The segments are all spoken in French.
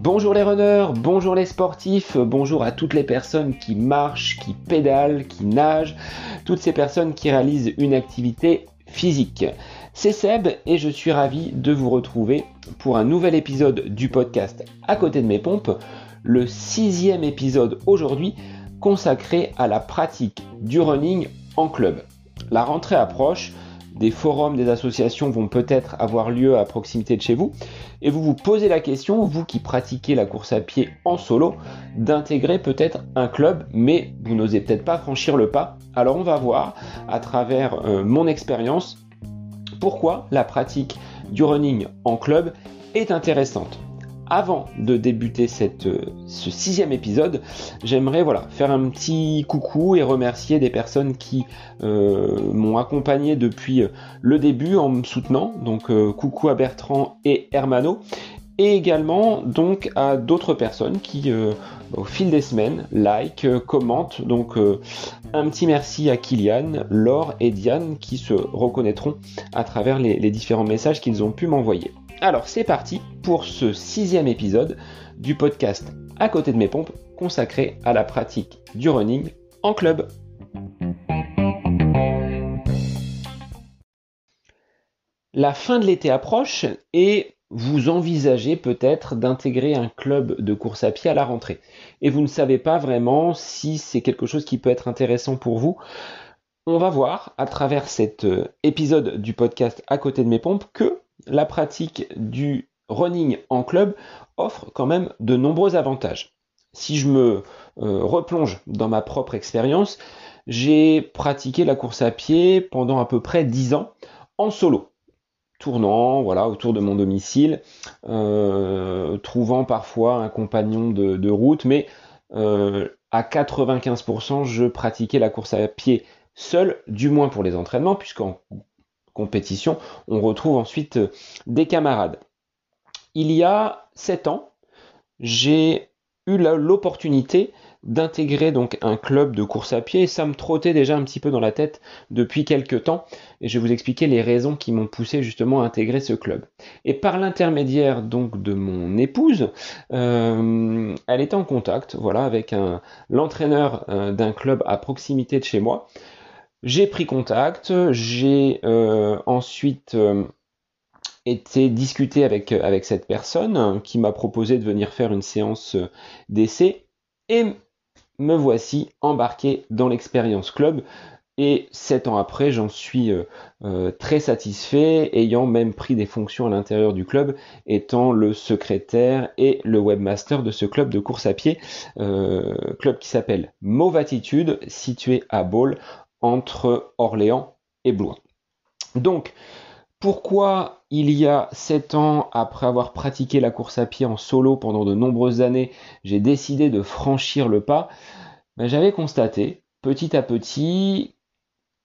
Bonjour les runners, bonjour les sportifs, bonjour à toutes les personnes qui marchent, qui pédalent, qui nagent, toutes ces personnes qui réalisent une activité physique. C'est Seb et je suis ravi de vous retrouver pour un nouvel épisode du podcast À côté de mes pompes, le sixième épisode aujourd'hui consacré à la pratique du running en club. La rentrée approche, des forums, des associations vont peut-être avoir lieu à proximité de chez vous, et vous vous posez la question, vous qui pratiquez la course à pied en solo, d'intégrer peut-être un club, mais vous n'osez peut-être pas franchir le pas. Alors on va voir à travers euh, mon expérience pourquoi la pratique du running en club est intéressante avant de débuter euh, ce sixième épisode, j'aimerais voilà, faire un petit coucou et remercier des personnes qui euh, m'ont accompagné depuis euh, le début en me soutenant. Donc coucou à Bertrand et Hermano. Et également donc à d'autres personnes qui au fil des semaines like, commentent. Donc un petit merci à Kylian, Laure et Diane qui se reconnaîtront à travers les différents messages qu'ils ont pu m'envoyer. Alors c'est parti pour ce sixième épisode du podcast À côté de mes pompes consacré à la pratique du running en club. La fin de l'été approche et vous envisagez peut-être d'intégrer un club de course à pied à la rentrée. Et vous ne savez pas vraiment si c'est quelque chose qui peut être intéressant pour vous. On va voir à travers cet euh, épisode du podcast à côté de mes pompes que la pratique du running en club offre quand même de nombreux avantages. Si je me euh, replonge dans ma propre expérience, j'ai pratiqué la course à pied pendant à peu près 10 ans en solo, tournant voilà, autour de mon domicile, euh, trouvant parfois un compagnon de, route, mais euh, à 95% je pratiquais la course à pied seul, du moins pour les entraînements, puisqu'en on retrouve ensuite euh, des camarades. Il y a 7 ans, j'ai eu l'opportunité d'intégrer donc un club de course à pied et ça me trottait déjà un petit peu dans la tête depuis quelques temps et je vais vous expliquer les raisons qui m'ont poussé justement à intégrer ce club. Et par l'intermédiaire donc de mon épouse, euh, elle était en contact voilà avec l'entraîneur euh, d'un club à proximité de chez moi j'ai pris contact, j'ai euh, ensuite euh, été discuté avec, avec cette personne qui m'a proposé de venir faire une séance euh, d'essai et me voici embarqué dans l'expérience club. Et sept ans après, j'en suis très satisfait, ayant même pris des fonctions à l'intérieur du club, étant le secrétaire et le webmaster de ce club de course à pied, club qui s'appelle Mauvatitude, situé à Bâle, entre Orléans et Blois. Donc, pourquoi il y a 7 ans, après avoir pratiqué la course à pied en solo pendant de nombreuses années, j'ai décidé de franchir le pas? Ben, J'avais constaté petit à petit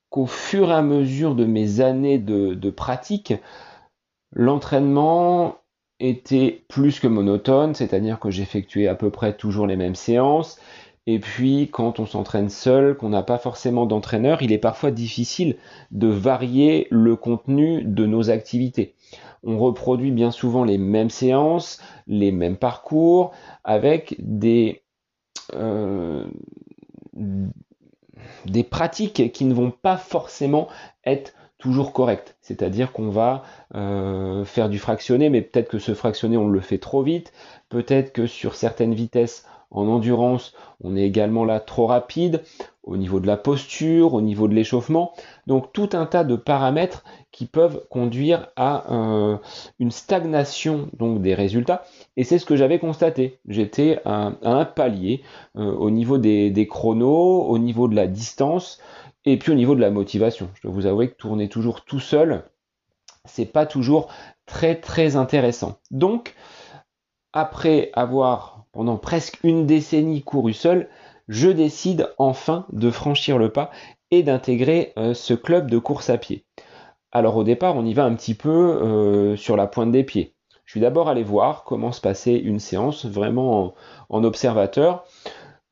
qu'au fur et à mesure de mes années de, de pratique, l'entraînement était plus que monotone, c'est-à-dire que j'effectuais à peu près toujours les mêmes séances, et puis, quand on s'entraîne seul, qu'on n'a pas forcément d'entraîneur, il est parfois difficile de varier le contenu de nos activités. On reproduit bien souvent les mêmes séances, les mêmes parcours, avec des, euh, pratiques qui ne vont pas forcément être toujours correctes. C'est-à-dire qu'on va euh, faire du fractionné, mais peut-être que ce fractionné, on le fait trop vite, peut-être que sur certaines vitesses, en endurance, on est également là trop rapide au niveau de la posture, au niveau de l'échauffement. Donc tout un tas de paramètres qui peuvent conduire à euh, une stagnation donc des résultats. Et c'est ce que j'avais constaté. J'étais à, un palier euh, au niveau des, chronos, au niveau de la distance et puis au niveau de la motivation. Je dois vous avouer que tourner toujours tout seul, c'est pas toujours très très intéressant. Donc après avoir pendant presque une décennie couru seul, je décide enfin de franchir le pas et d'intégrer euh, ce club de course à pied. Alors au départ, on y va un petit peu euh, sur la pointe des pieds. Je suis d'abord allé voir comment se passait une séance vraiment en, observateur.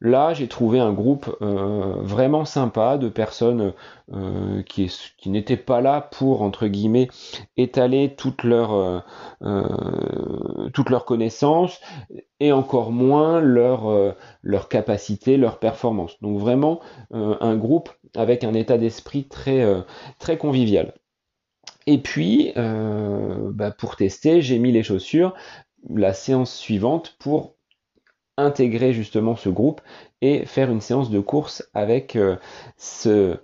Là, j'ai trouvé un groupe euh, vraiment sympa de personnes euh, qui, n'étaient pas là pour, entre guillemets, étaler toutes leurs euh, connaissances et encore moins leur, leur capacité, leur performance. Donc vraiment un groupe avec un état d'esprit très, très convivial. Et puis, bah, pour tester, j'ai mis les chaussures la séance suivante pour intégrer justement ce groupe et faire une séance de course avec euh, ce,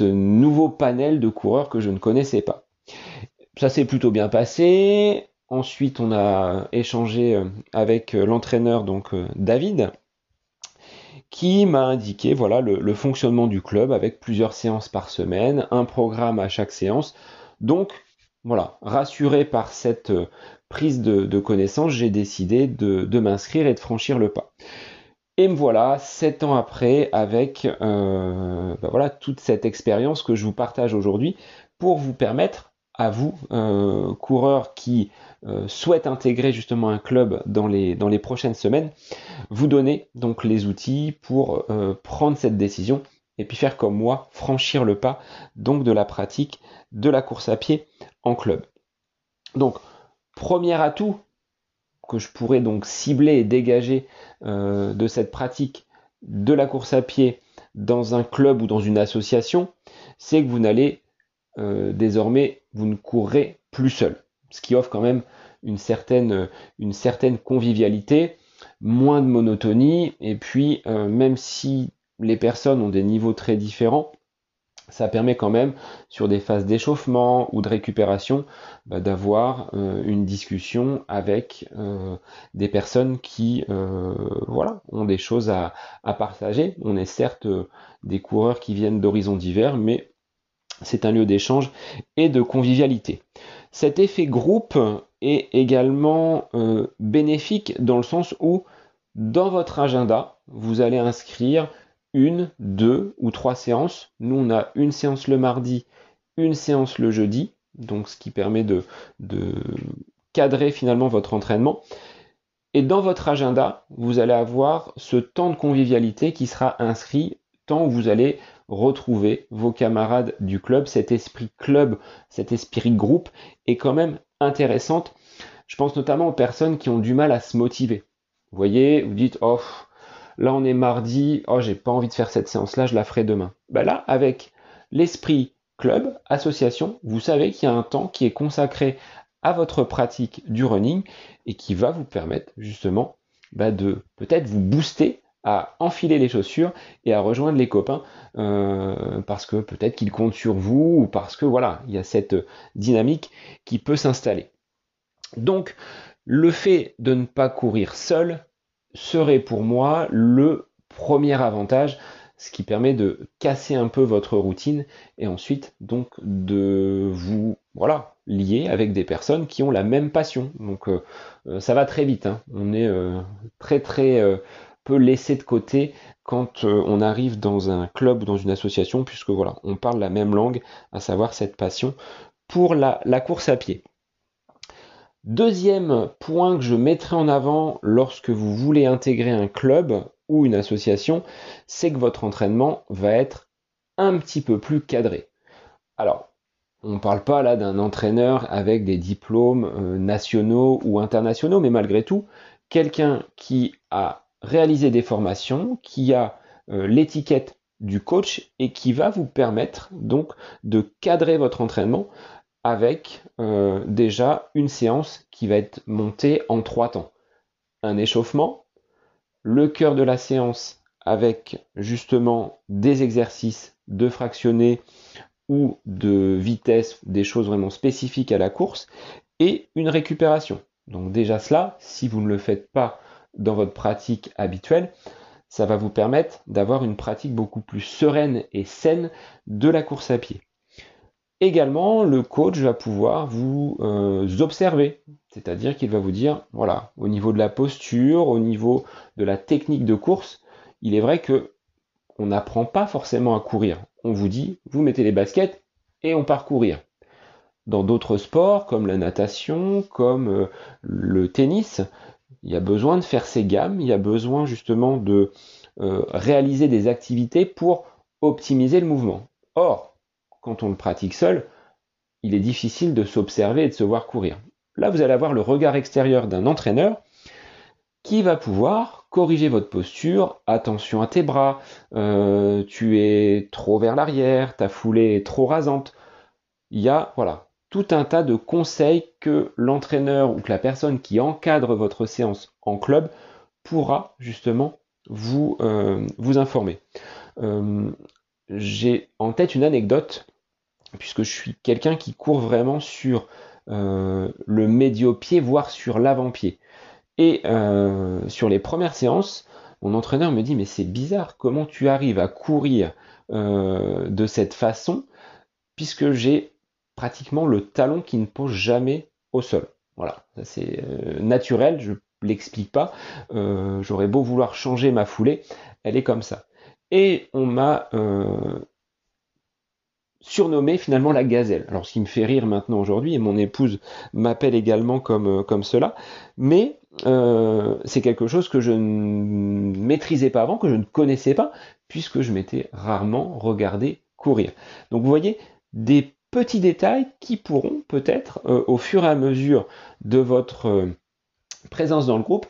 nouveau panel de coureurs que je ne connaissais pas. Ça s'est plutôt bien passé. Ensuite, on a échangé euh, avec euh, l'entraîneur, donc David, qui m'a indiqué voilà le, fonctionnement du club avec plusieurs séances par semaine, un programme à chaque séance. Donc voilà, rassuré par cette prise de, connaissance, j'ai décidé de, m'inscrire et de franchir le pas. Et me voilà sept ans après avec euh, bah voilà toute cette expérience que je vous partage aujourd'hui pour vous permettre à vous, euh, coureurs qui euh, souhaitent intégrer justement un club dans les, dans les prochaines semaines, vous donner donc les outils pour prendre cette décision et puis faire comme moi, franchir le pas donc de la pratique de la course à pied en club. Donc Premier atout que je pourrais donc cibler et dégager euh, de cette pratique de la course à pied dans un club ou dans une association, c'est que vous n'allez euh, désormais, vous ne courrez plus seul. Ce qui offre quand même une certaine, certaine convivialité, moins de monotonie, et puis euh, même si les personnes ont des niveaux très différents, ça permet quand même sur des phases d'échauffement ou de récupération bah, d'avoir euh, une discussion avec euh, des personnes qui euh, voilà ont des choses à, partager. On est certes des coureurs qui viennent d'horizons divers, mais c'est un lieu d'échange et de convivialité. Cet effet groupe est également bénéfique dans le sens où dans votre agenda, vous allez inscrire une, deux ou trois séances. Nous, on a une séance le mardi, une séance le jeudi, donc ce qui permet de, cadrer finalement votre entraînement. Et dans votre agenda, vous allez avoir ce temps de convivialité qui sera inscrit, tant où vous allez retrouver vos camarades du club. Cet esprit club, cet esprit groupe est quand même intéressante. Je pense notamment aux personnes qui ont du mal à se motiver. Vous voyez, vous dites, oh, Là, on est mardi. Oh, j'ai pas envie de faire cette séance-là, je la ferai demain. Ben là, avec l'esprit club, association, vous savez qu'il y a un temps qui est consacré à votre pratique du running et qui va vous permettre justement bah, de peut-être vous booster à enfiler les chaussures et à rejoindre les copains euh, parce que peut-être qu'ils comptent sur vous ou parce que voilà, il y a cette dynamique qui peut s'installer. Donc, le fait de ne pas courir seul, serait pour moi le premier avantage, ce qui permet de casser un peu votre routine et ensuite donc de vous voilà lier avec des personnes qui ont la même passion. Donc euh, euh, ça va très vite. Hein. On est euh, très très peu laissé de côté quand on arrive dans un club ou dans une association puisque voilà on parle la même langue, à savoir cette passion pour la course à pied. Deuxième point que je mettrai en avant lorsque vous voulez intégrer un club ou une association, c'est que votre entraînement va être un petit peu plus cadré. Alors, on ne parle pas là d'un entraîneur avec des diplômes euh, nationaux ou internationaux, mais malgré tout, quelqu'un qui a réalisé des formations, qui a euh, l'étiquette du coach et qui va vous permettre donc de cadrer votre entraînement avec euh, déjà une séance qui va être montée en trois temps. Un échauffement, le cœur de la séance avec justement des exercices de fractionner ou de vitesse, des choses vraiment spécifiques à la course, et une récupération. Donc déjà cela, si vous ne le faites pas dans votre pratique habituelle, ça va vous permettre d'avoir une pratique beaucoup plus sereine et saine de la course à pied. Également, le coach va pouvoir vous euh, observer, c'est-à-dire qu'il va vous dire, voilà, au niveau de la posture, au niveau de la technique de course, il est vrai que on n'apprend pas forcément à courir. On vous dit, vous mettez les baskets et on part courir. Dans d'autres sports, comme la natation, comme euh, le tennis, il y a besoin de faire ses gammes, il y a besoin justement de réaliser des activités pour optimiser le mouvement. Or, quand on le pratique seul, il est difficile de s'observer et de se voir courir. Là, vous allez avoir le regard extérieur d'un entraîneur qui va pouvoir corriger votre posture. Attention à tes bras, euh, tu es trop vers l'arrière, ta foulée est trop rasante. Il y a voilà tout un tas de conseils que l'entraîneur ou que la personne qui encadre votre séance en club pourra justement vous, euh, vous informer. Euh, j'ai en tête une anecdote, puisque je suis quelqu'un qui court vraiment sur euh, le médio-pied, voire sur l'avant-pied. Et euh, sur les premières séances, mon entraîneur me dit mais c'est bizarre, comment tu arrives à courir euh, de cette façon, puisque j'ai pratiquement le talon qui ne pose jamais au sol. Voilà, c'est naturel, je l'explique pas. J'aurais beau vouloir changer ma foulée, elle est comme ça. Et on m'a euh, surnommé finalement la gazelle. Alors ce qui me fait rire maintenant aujourd'hui, et mon épouse m'appelle également comme, euh, comme cela, mais euh, c'est quelque chose que je ne maîtrisais pas avant, que je ne connaissais pas, puisque je m'étais rarement regardé courir. Donc vous voyez, des petits détails qui pourront peut-être, au fur et à mesure de votre présence dans le groupe,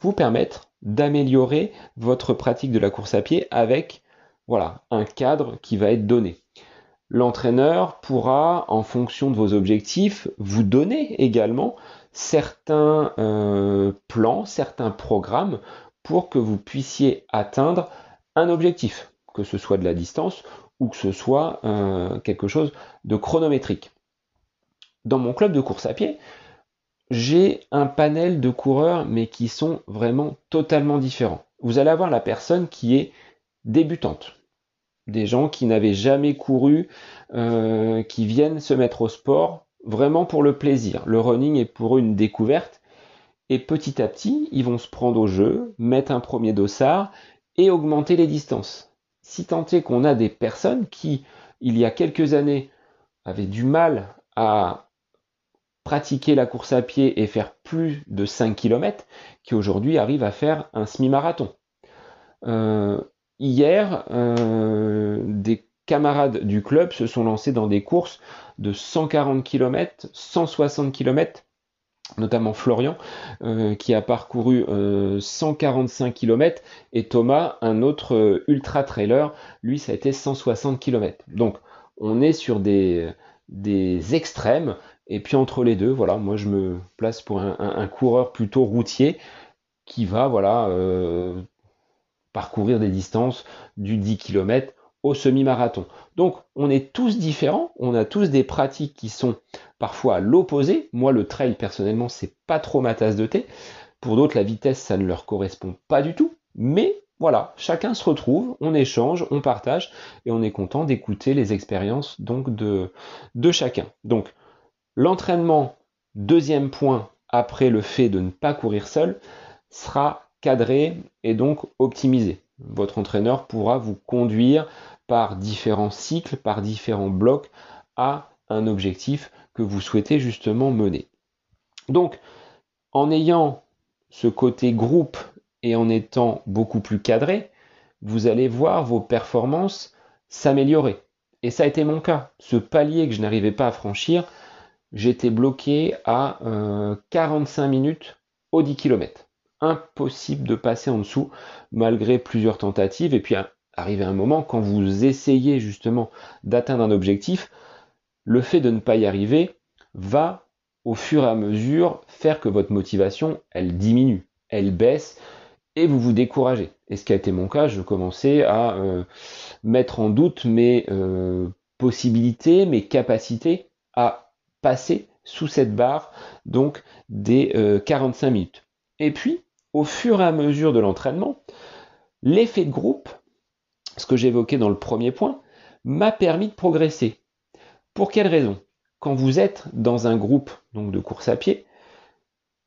vous permettre d'améliorer votre pratique de la course à pied avec voilà, un cadre qui va être donné. L'entraîneur pourra, en fonction de vos objectifs, vous donner également certains euh, plans, certains programmes pour que vous puissiez atteindre un objectif, que ce soit de la distance ou que ce soit euh, quelque chose de chronométrique. Dans mon club de course à pied, j'ai un panel de coureurs, mais qui sont vraiment totalement différents. Vous allez avoir la personne qui est débutante, des gens qui n'avaient jamais couru, euh, qui viennent se mettre au sport vraiment pour le plaisir. Le running est pour eux une découverte, et petit à petit, ils vont se prendre au jeu, mettre un premier dossard et augmenter les distances. Si tant est qu'on a des personnes qui, il y a quelques années, avaient du mal à pratiquer la course à pied et faire plus de 5 km qui aujourd'hui arrivent à faire un semi-marathon. Euh, hier, euh, des camarades du club se sont lancés dans des courses de 140 km, 160 km, notamment Florian, euh, qui a parcouru 145 km, et Thomas, un autre ultra trailer, lui, ça a été 160 km. Donc, on est sur des, extrêmes et puis entre les deux, voilà, moi je me place pour un, coureur plutôt routier qui va voilà euh, parcourir des distances du 10 km au semi-marathon. Donc on est tous différents, on a tous des pratiques qui sont parfois l'opposé. Moi le trail personnellement c'est pas trop ma tasse de thé. Pour d'autres la vitesse ça ne leur correspond pas du tout. Mais voilà, chacun se retrouve, on échange, on partage et on est content d'écouter les expériences de chacun. Donc L'entraînement, deuxième point après le fait de ne pas courir seul, sera cadré et donc optimisé. Votre entraîneur pourra vous conduire par différents cycles, par différents blocs à un objectif que vous souhaitez justement mener. Donc, en ayant ce côté groupe et en étant beaucoup plus cadré, vous allez voir vos performances s'améliorer. Et ça a été mon cas. Ce palier que je n'arrivais pas à franchir, j'étais bloqué à 45 euh, minutes au 10 km. Impossible de passer en dessous malgré plusieurs tentatives. Et puis arrivé un moment, quand vous essayez justement d'atteindre un objectif, le fait de ne pas y arriver va au fur et à mesure faire que votre motivation, elle diminue, elle baisse et vous vous découragez. Et ce qui a été mon cas, je commençais à euh, mettre en doute mes euh, possibilités, mes capacités à passer sous cette barre donc des 45 euh, minutes. Et puis, au fur et à mesure de l'entraînement, l'effet de groupe, ce que j'évoquais dans le premier point, m'a permis de progresser. Pour quelle raison? Quand vous êtes dans un groupe donc de course à pied,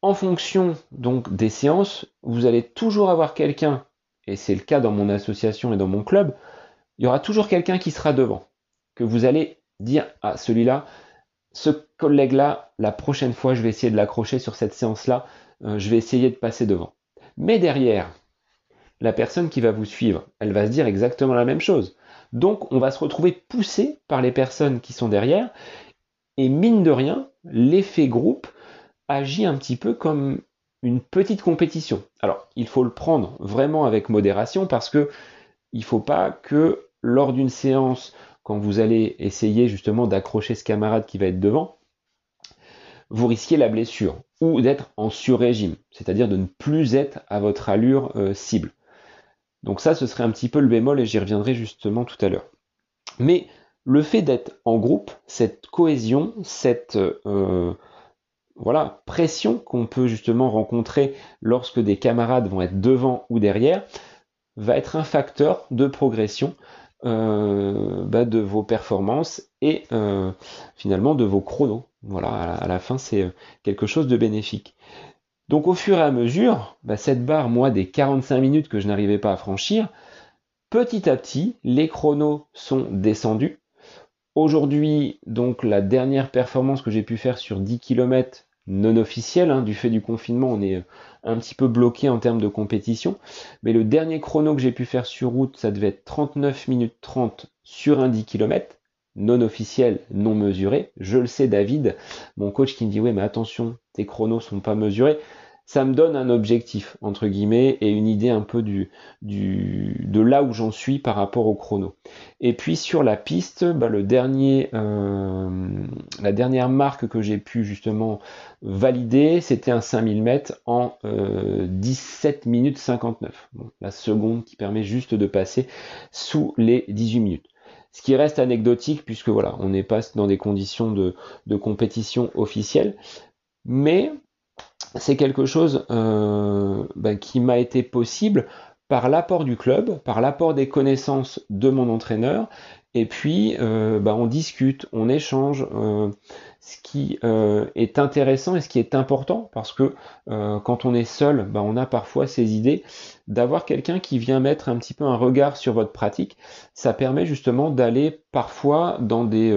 en fonction donc des séances, vous allez toujours avoir quelqu'un, et c'est le cas dans mon association et dans mon club, il y aura toujours quelqu'un qui sera devant, que vous allez dire à ah, celui-là, ce collègue-là, la prochaine fois, je vais essayer de l'accrocher sur cette séance-là, euh, je vais essayer de passer devant. Mais derrière, la personne qui va vous suivre, elle va se dire exactement la même chose. Donc on va se retrouver poussé par les personnes qui sont derrière, et mine de rien, l'effet groupe agit un petit peu comme une petite compétition. Alors, il faut le prendre vraiment avec modération parce que il ne faut pas que lors d'une séance, quand vous allez essayer justement d'accrocher ce camarade qui va être devant, vous risquez la blessure ou d'être en sur-régime, c'est-à-dire de ne plus être à votre allure euh, cible. Donc ça, ce serait un petit peu le bémol et j'y reviendrai justement tout à l'heure. Mais le fait d'être en groupe, cette cohésion, cette euh, voilà, pression qu'on peut justement rencontrer lorsque des camarades vont être devant ou derrière, va être un facteur de progression euh, bah, de vos performances et euh, finalement de vos chronos. Voilà, à la, fin, c'est euh, quelque chose de bénéfique. Donc au fur et à mesure, bah, cette barre, moi, des 45 minutes que je n'arrivais pas à franchir, petit à petit, les chronos sont descendus. Aujourd'hui, donc la dernière performance que j'ai pu faire sur 10 km non officielle, hein, du fait du confinement, on est un petit peu bloqué en termes de compétition. Mais le dernier chrono que j'ai pu faire sur route, ça devait être 39 minutes 30 sur un 10 km, non officiel, non mesuré. Je le sais, David, mon coach qui me dit, oui, mais attention, tes chronos sont pas mesurés ça me donne un objectif, entre guillemets, et une idée un peu du, du de là où j'en suis par rapport au chrono. Et puis sur la piste, bah, le dernier, euh, la dernière marque que j'ai pu justement valider, c'était un 5000 mètres en 17 euh, minutes 59. la seconde qui permet juste de passer sous les 18 minutes. Ce qui reste anecdotique puisque voilà, on n'est pas dans des conditions de, de compétition officielle. Mais c'est quelque chose euh, ben, qui m'a été possible par l'apport du club, par l'apport des connaissances de mon entraîneur, et puis euh, ben, on discute, on échange. Euh, ce qui est intéressant et ce qui est important, parce que quand on est seul, ben, on a parfois ces idées, d'avoir quelqu'un qui vient mettre un petit peu un regard sur votre pratique, ça permet justement d'aller parfois dans des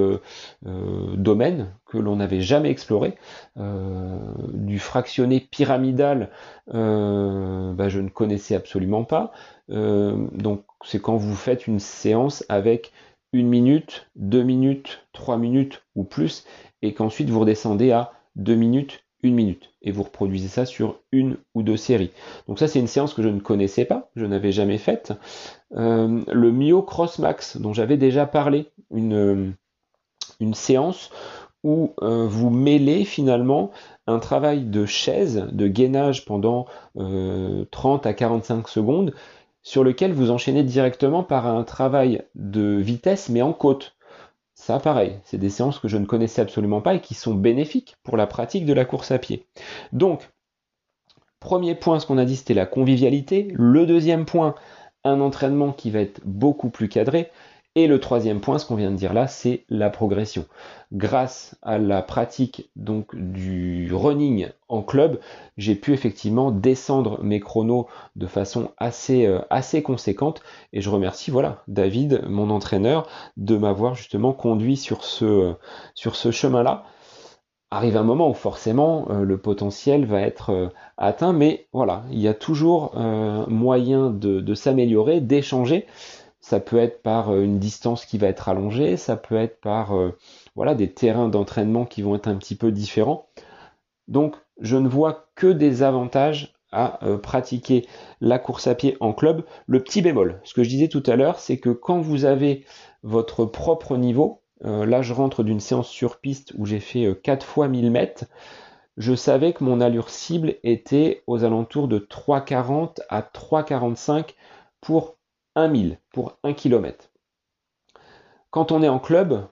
domaines que l'on n'avait jamais exploré. Euh, du fractionné pyramidal, euh, bah, je ne connaissais absolument pas. Euh, donc c'est quand vous faites une séance avec une minute, deux minutes, trois minutes ou plus, et qu'ensuite vous redescendez à deux minutes, une minute, et vous reproduisez ça sur une ou deux séries. Donc ça c'est une séance que je ne connaissais pas, je n'avais jamais faite. le Mio Cross Max, dont j'avais déjà parlé, une, une séance où euh, vous mêlez finalement un travail de chaise, de gainage pendant 30 euh, à 45 secondes, sur lequel vous enchaînez directement par un travail de vitesse, mais en côte. Ça, pareil, c'est des séances que je ne connaissais absolument pas et qui sont bénéfiques pour la pratique de la course à pied. Donc, premier point, ce qu'on a dit, c'était la convivialité. Le deuxième point, un entraînement qui va être beaucoup plus cadré. Et le troisième point, ce qu'on vient de dire là, c'est la progression. Grâce à la pratique donc du running en club, j'ai pu effectivement descendre mes chronos de façon assez euh, assez conséquente et je remercie voilà David, mon entraîneur, de m'avoir justement conduit sur ce sur ce chemin-là. Arrive un moment où forcément euh, le potentiel va être euh, atteint, mais voilà, il y a toujours moyen de s'améliorer, d'échanger ça peut être par euh, une distance qui va être allongée, ça peut être par euh, voilà, des terrains d'entraînement qui vont être un petit peu différents. Donc je ne vois que des avantages à euh, pratiquer la course à pied en club. Le petit bémol, ce que je disais tout à l'heure, c'est que quand vous avez votre propre niveau, là je rentre d'une séance sur piste où j'ai fait 4 fois 1000 mètres, je savais que mon allure cible était aux alentours de 3,40 à 3,45 pour 1000 pour 1 km. Quand on est en club,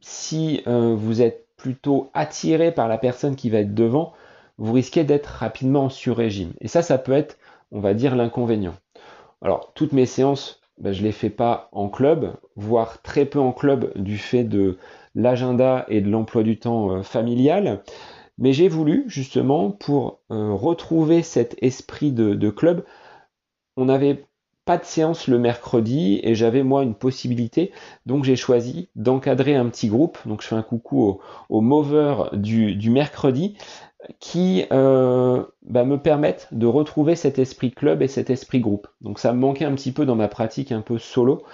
si euh, vous êtes plutôt attiré par la personne qui va être devant, vous risquez d'être rapidement en sur-régime. Et ça, ça peut être, on va dire, l'inconvénient. Alors, toutes mes séances, ben, je ne les fais pas en club, voire très peu en club du fait de l'agenda et de l'emploi du temps euh, familial. Mais j'ai voulu, justement, pour euh, retrouver cet esprit de club, on avait pas de séance le mercredi et j'avais moi une possibilité, donc j'ai choisi d'encadrer un petit groupe. Donc je fais un coucou au, au du, mercredi qui euh, bah, me permettent de retrouver cet esprit club et cet esprit groupe. Donc ça me manquait un petit peu dans ma pratique un peu solo.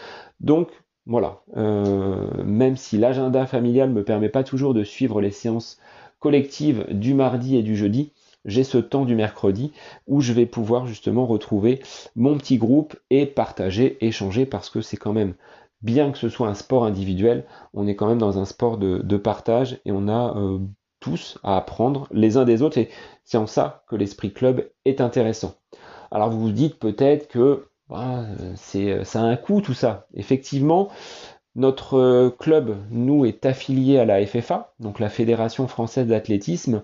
Donc voilà, euh, même si l'agenda familial me permet pas toujours de suivre les séances collectives du mardi et du jeudi, j'ai ce temps du mercredi où je vais pouvoir justement retrouver mon petit groupe et partager, échanger parce que c'est quand même bien que ce soit un sport individuel, on est quand même dans un sport de, partage et on a euh, tous à apprendre les uns des autres et c'est en ça que l'esprit club est intéressant. Alors vous vous dites peut-être que bah, c'est ça a un coût tout ça. Effectivement, notre club, nous, est affilié à la FFA, donc la Fédération française d'athlétisme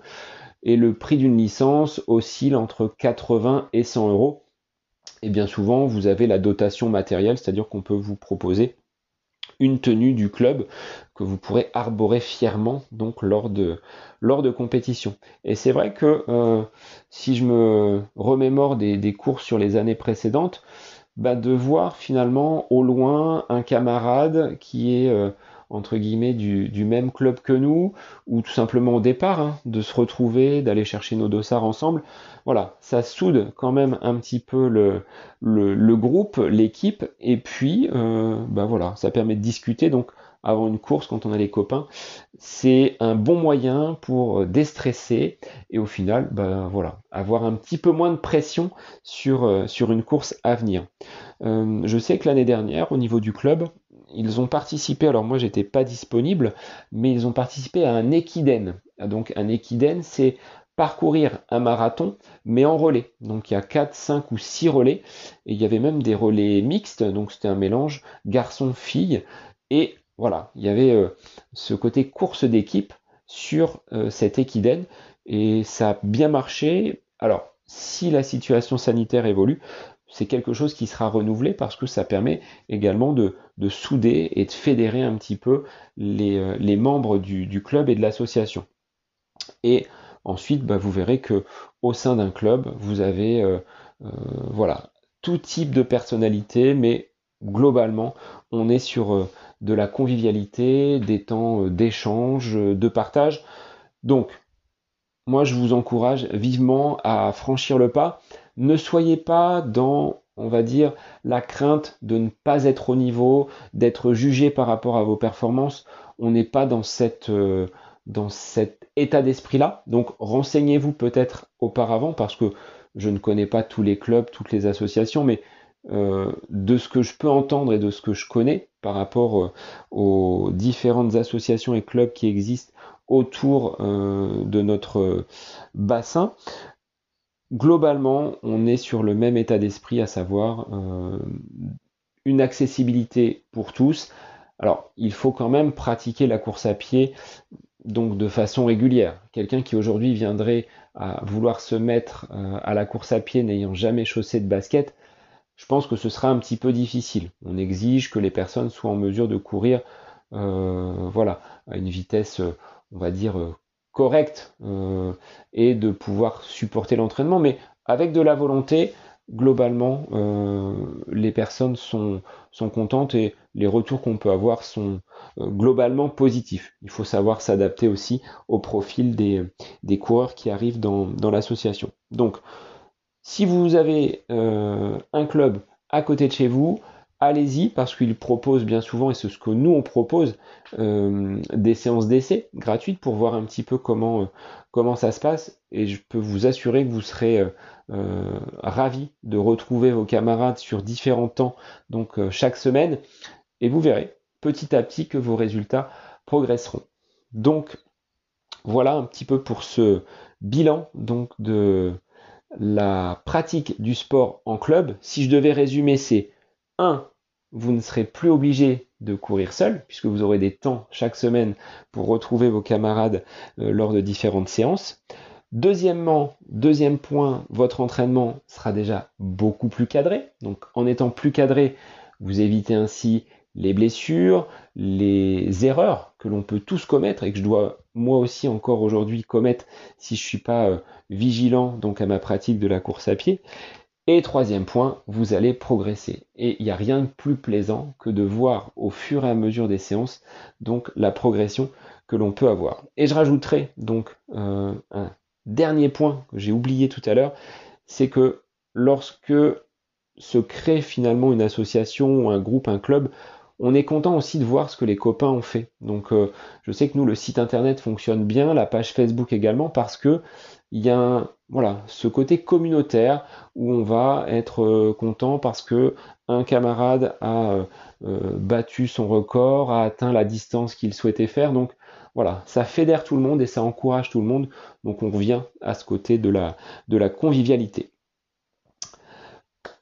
et le prix d'une licence oscille entre 80 et 100 euros. Et bien souvent, vous avez la dotation matérielle, c'est-à-dire qu'on peut vous proposer une tenue du club que vous pourrez arborer fièrement donc lors de, lors de compétition. Et c'est vrai que euh, si je me remémore des, des courses sur les années précédentes, bah, de voir finalement au loin un camarade qui est euh, entre guillemets du, même club que nous, ou tout simplement au départ, hein, de se retrouver, d'aller chercher nos dossards ensemble. Voilà, ça soude quand même un petit peu le, le, groupe, l'équipe, et puis euh, bah voilà, ça permet de discuter. Donc avant une course, quand on a les copains, c'est un bon moyen pour déstresser et au final, bah voilà, avoir un petit peu moins de pression sur, euh, sur une course à venir. Euh, je sais que l'année dernière, au niveau du club, ils ont participé, alors moi j'étais pas disponible, mais ils ont participé à un équiden. Donc un équiden, c'est parcourir un marathon, mais en relais. Donc il y a 4, 5 ou 6 relais, et il y avait même des relais mixtes, donc c'était un mélange garçon-fille, et voilà, il y avait euh, ce côté course d'équipe sur euh, cet équiden, et ça a bien marché. Alors, si la situation sanitaire évolue, c'est quelque chose qui sera renouvelé parce que ça permet également de, souder et de fédérer un petit peu les, euh, membres du, club et de l'association. Et ensuite, bah, vous verrez que au sein d'un club, vous avez euh, euh, voilà tout type de personnalité, mais globalement, on est sur de la convivialité, des temps d'échange, de partage. Donc, moi, je vous encourage vivement à franchir le pas ne soyez pas dans, on va dire, la crainte de ne pas être au niveau, d'être jugé par rapport à vos performances. On n'est pas dans euh, cet état d'esprit-là. Donc renseignez-vous peut-être auparavant parce que je ne connais pas tous les clubs, toutes les associations, mais euh, de ce que je peux entendre et de ce que je connais par rapport euh, aux différentes associations et clubs qui existent autour de notre bassin, globalement, on est sur le même état d'esprit, à savoir euh, une accessibilité pour tous. Alors, il faut quand même pratiquer la course à pied donc de façon régulière. Quelqu'un qui aujourd'hui viendrait à vouloir se mettre euh, à la course à pied n'ayant jamais chaussé de basket, je pense que ce sera un petit peu difficile. On exige que les personnes soient en mesure de courir euh, voilà, à une vitesse, on va dire, euh, et de pouvoir supporter l'entraînement, mais avec de la volonté, globalement, euh, les personnes sont, sont contentes et les retours qu'on peut avoir sont euh, globalement positifs. Il faut savoir s'adapter aussi au profil des, des coureurs qui arrivent dans, dans l'association. Donc, si vous avez un club à côté de chez vous, allez-y parce qu'il propose bien souvent, et c'est ce que nous on propose, euh, des séances d'essai gratuites pour voir un petit peu comment, euh, comment ça se passe. Et je peux vous assurer que vous serez euh, ravis de retrouver vos camarades sur différents temps, donc chaque semaine, et vous verrez petit à petit que vos résultats progresseront. Donc voilà un petit peu pour ce bilan donc de la pratique du sport en club. Si je devais résumer, c'est 1. Vous ne serez plus obligé de courir seul, puisque vous aurez des temps chaque semaine pour retrouver vos camarades euh, lors de différentes séances. Deuxièmement, deuxième point, votre entraînement sera déjà beaucoup plus cadré. Donc en étant plus cadré, vous évitez ainsi les blessures, les erreurs que l'on peut tous commettre et que je dois moi aussi encore aujourd'hui commettre si je ne suis pas euh, vigilant donc à ma pratique de la course à pied. Et troisième point, vous allez progresser. Et il n'y a rien de plus plaisant que de voir au fur et à mesure des séances donc la progression que l'on peut avoir. Et je rajouterai donc euh, un dernier point que j'ai oublié tout à l'heure, c'est que lorsque se crée finalement une association un groupe, un club, on est content aussi de voir ce que les copains ont fait. Donc euh, je sais que nous, le site internet fonctionne bien, la page Facebook également, parce que il y a voilà, ce côté communautaire où on va être euh, content parce que un camarade a euh, battu son record, a atteint la distance qu'il souhaitait faire. Donc voilà, ça fédère tout le monde et ça encourage tout le monde. Donc on revient à ce côté de la, de la convivialité.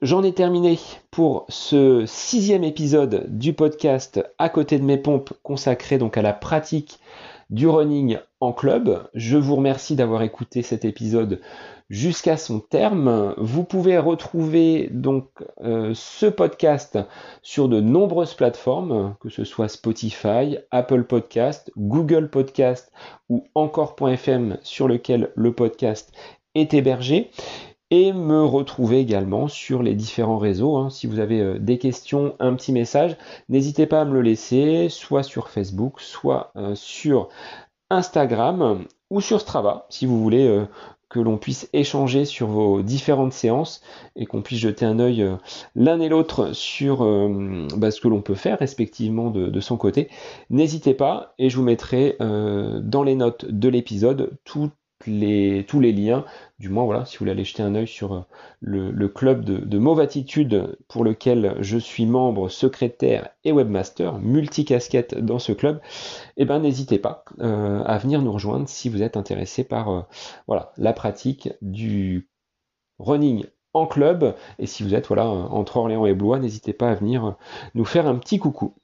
J'en ai terminé pour ce sixième épisode du podcast À côté de mes pompes consacré donc à la pratique du running en club. Je vous remercie d'avoir écouté cet épisode jusqu'à son terme. Vous pouvez retrouver donc euh, ce podcast sur de nombreuses plateformes, que ce soit Spotify, Apple Podcast, Google Podcast ou encore.fm sur lequel le podcast est hébergé et me retrouver également sur les différents réseaux. Hein. Si vous avez euh, des questions, un petit message, n'hésitez pas à me le laisser, soit sur Facebook, soit euh, sur Instagram ou sur Strava, si vous voulez euh, que l'on puisse échanger sur vos différentes séances et qu'on puisse jeter un œil l'un et l'autre sur bah, ce que l'on peut faire respectivement de, son côté. N'hésitez pas et je vous mettrai dans les notes de l'épisode tout tous les liens, du moins voilà, si vous voulez aller jeter un œil sur euh, le, club de, de Mauve Attitude pour lequel je suis membre, secrétaire et webmaster, multicasquette dans ce club, eh ben n'hésitez pas euh, à venir nous rejoindre si vous êtes intéressé par euh, voilà, la pratique du running en club. Et si vous êtes voilà, entre Orléans et Blois, n'hésitez pas à venir nous faire un petit coucou.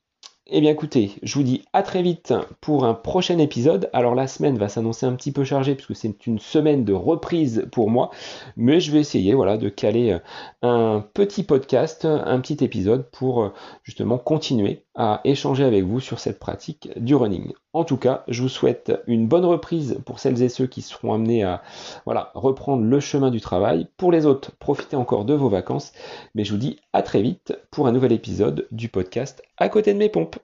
Eh bien écoutez, je vous dis à très vite pour un prochain épisode. Alors la semaine va s'annoncer un petit peu chargée puisque c'est une semaine de reprise pour moi, mais je vais essayer voilà de caler euh, un petit podcast, un petit épisode pour euh, justement continuer à échanger avec vous sur cette pratique du running. En tout cas, je vous souhaite une bonne reprise pour celles et ceux qui seront amenés à voilà, reprendre le chemin du travail. Pour les autres, profitez encore de vos vacances, mais je vous dis à très vite pour un nouvel épisode du podcast à côté de mes pompes.